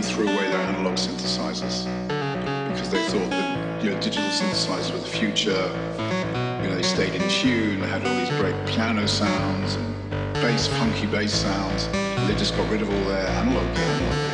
everybody threw away their analog synthesizers because they thought that you know digital synthesizers were the future. You know, they stayed in tune, they had all these great piano sounds and bass, funky bass sounds. They just got rid of all their analog. Analog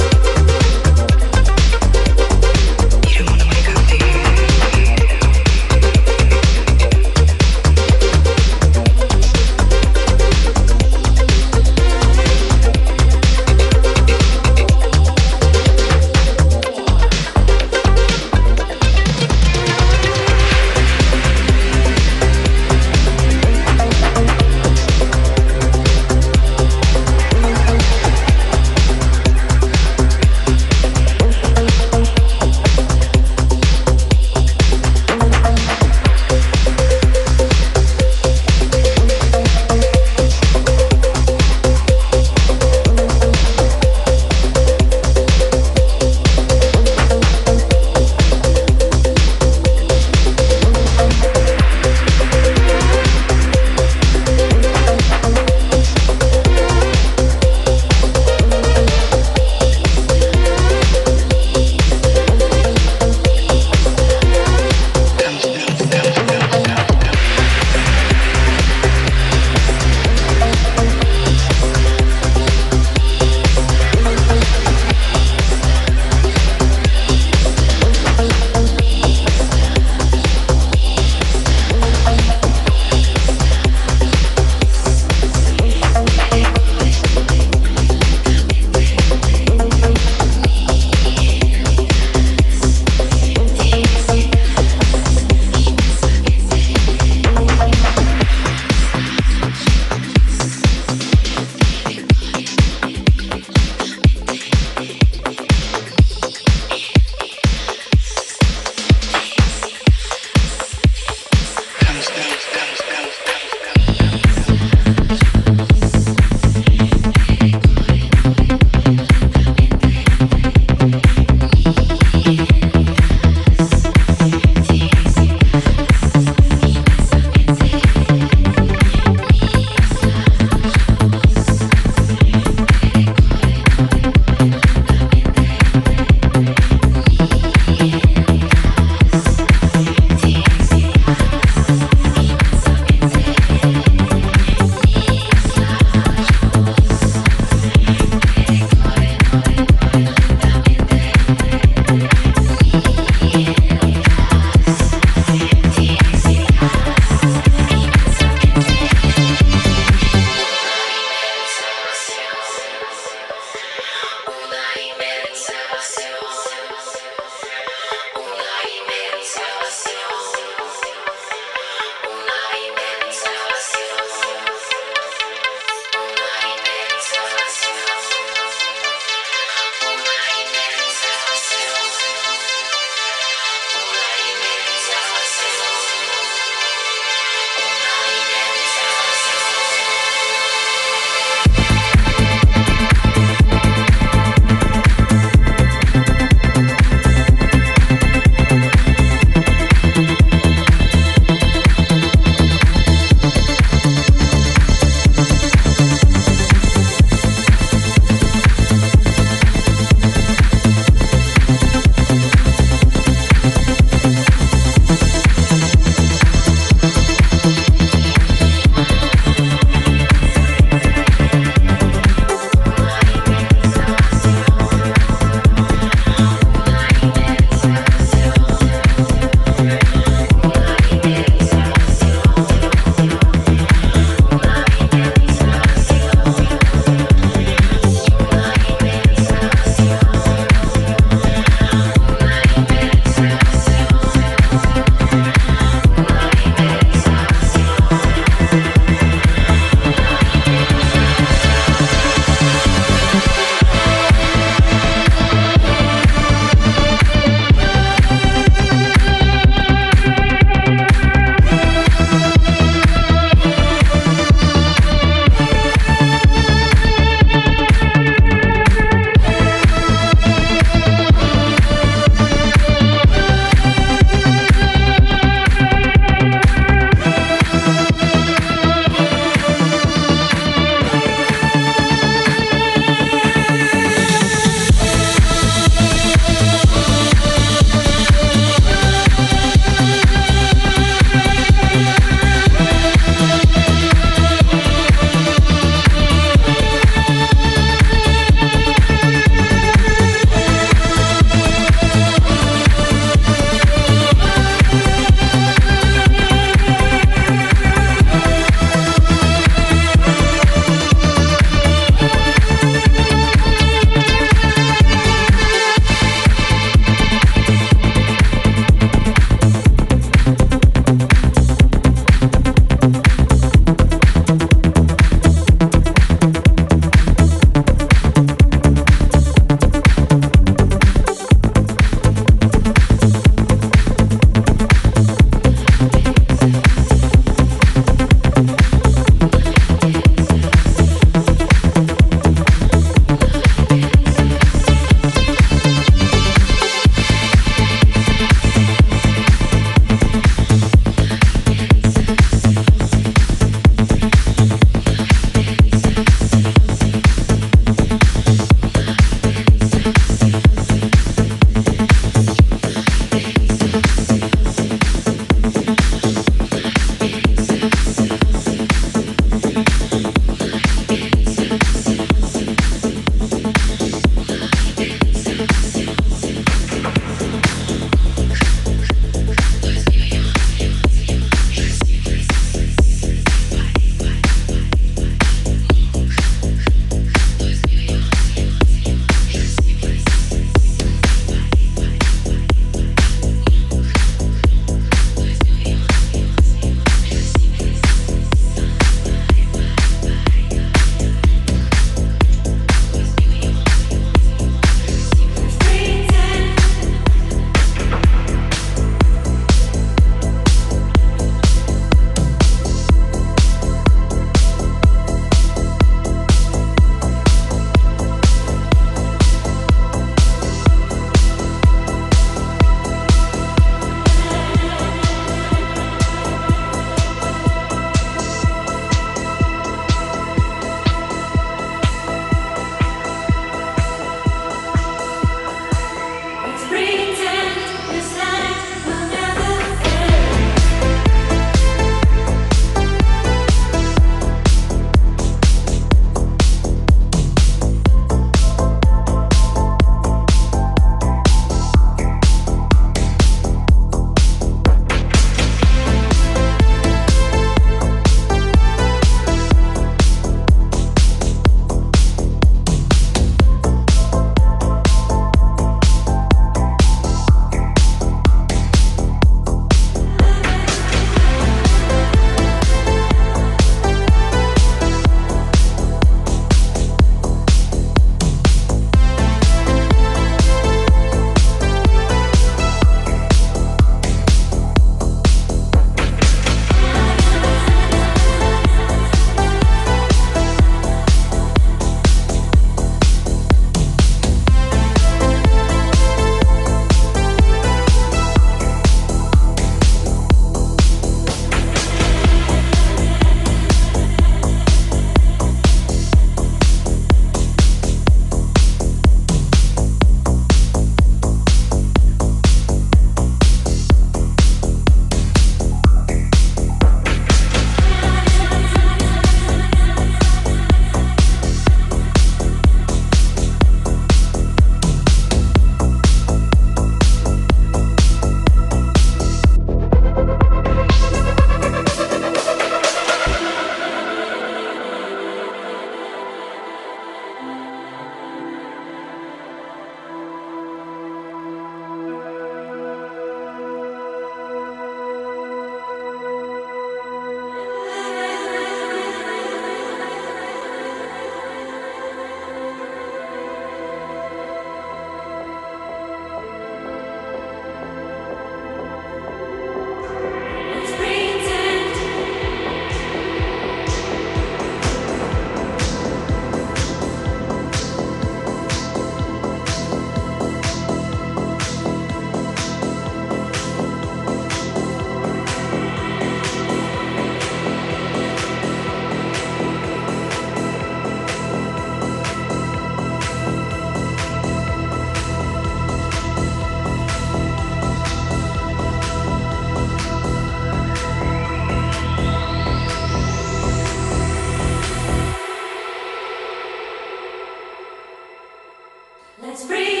Let's breathe.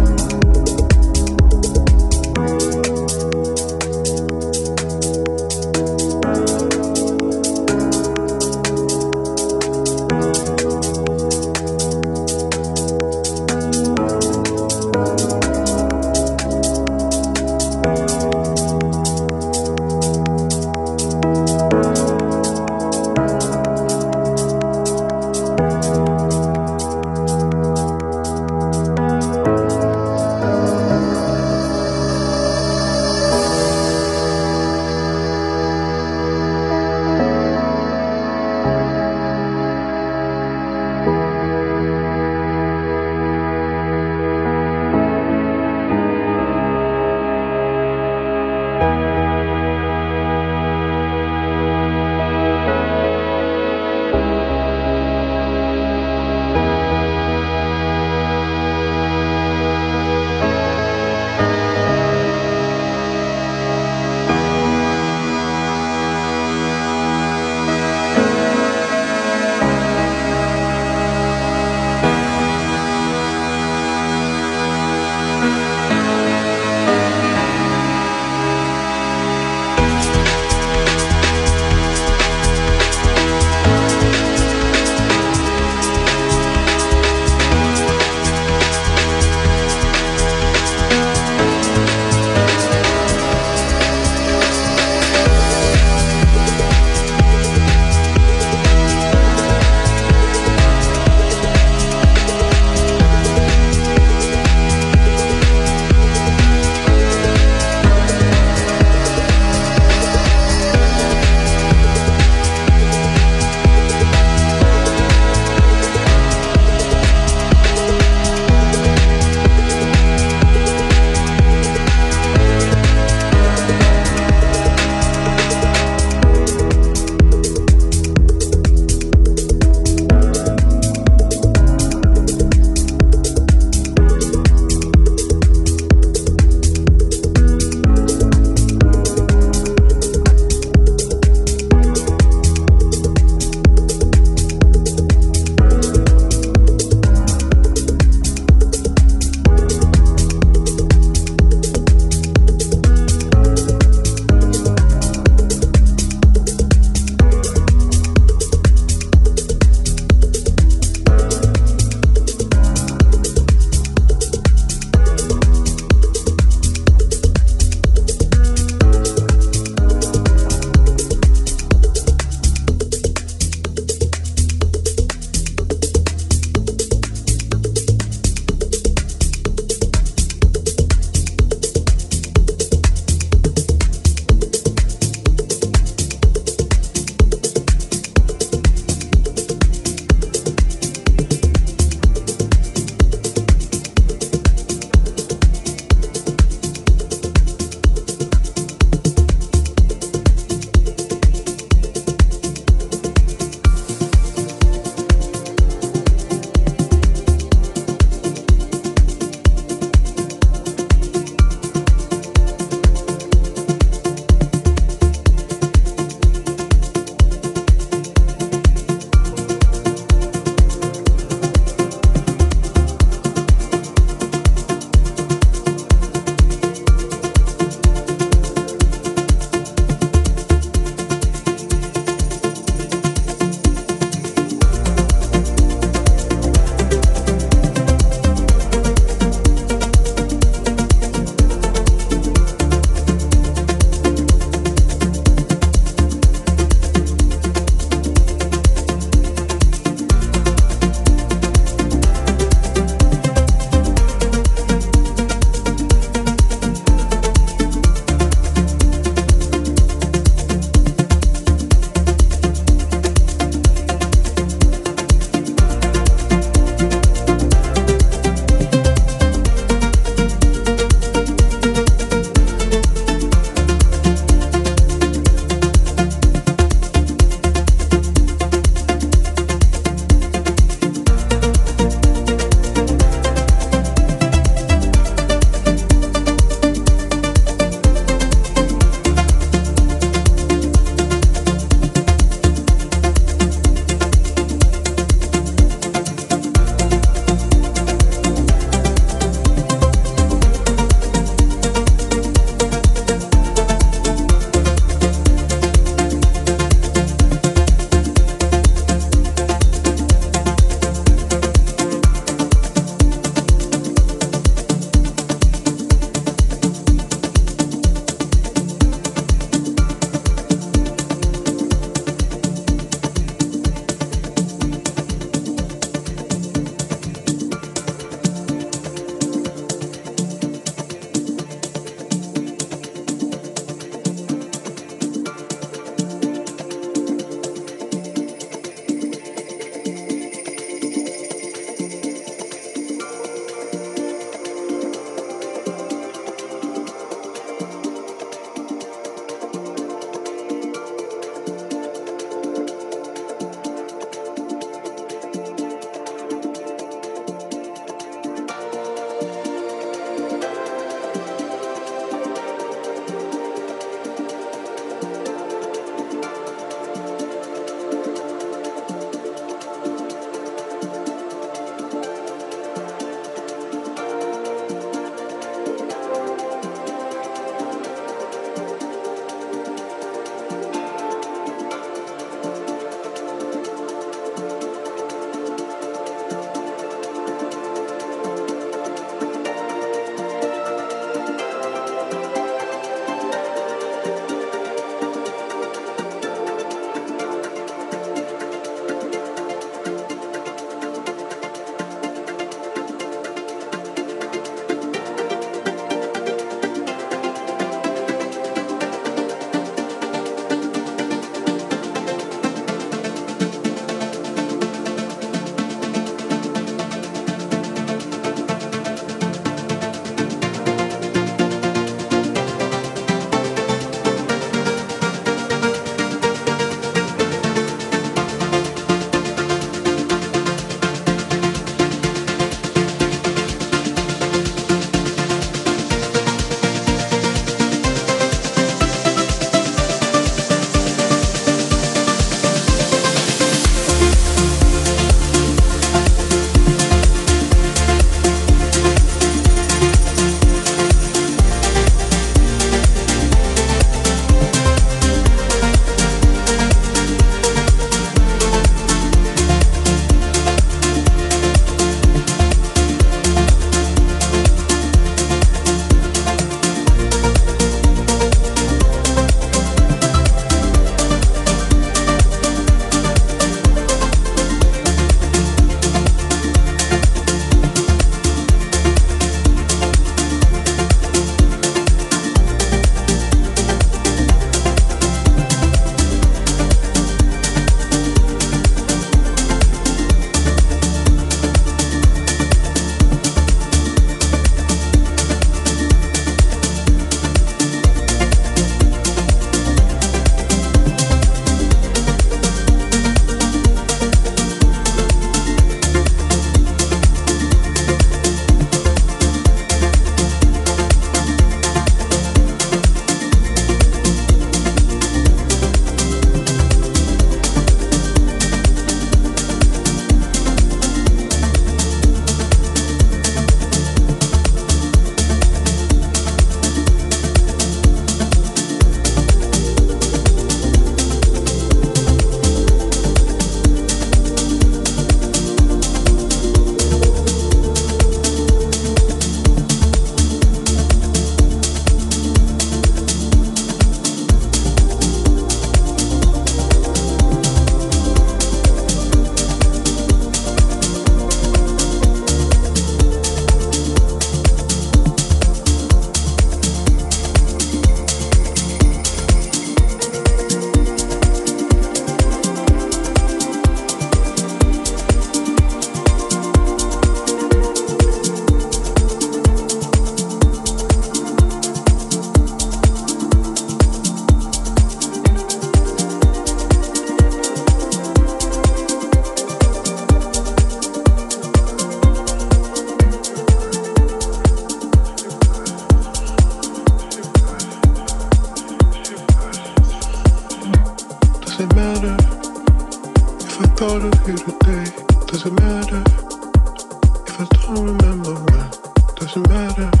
Does it matter?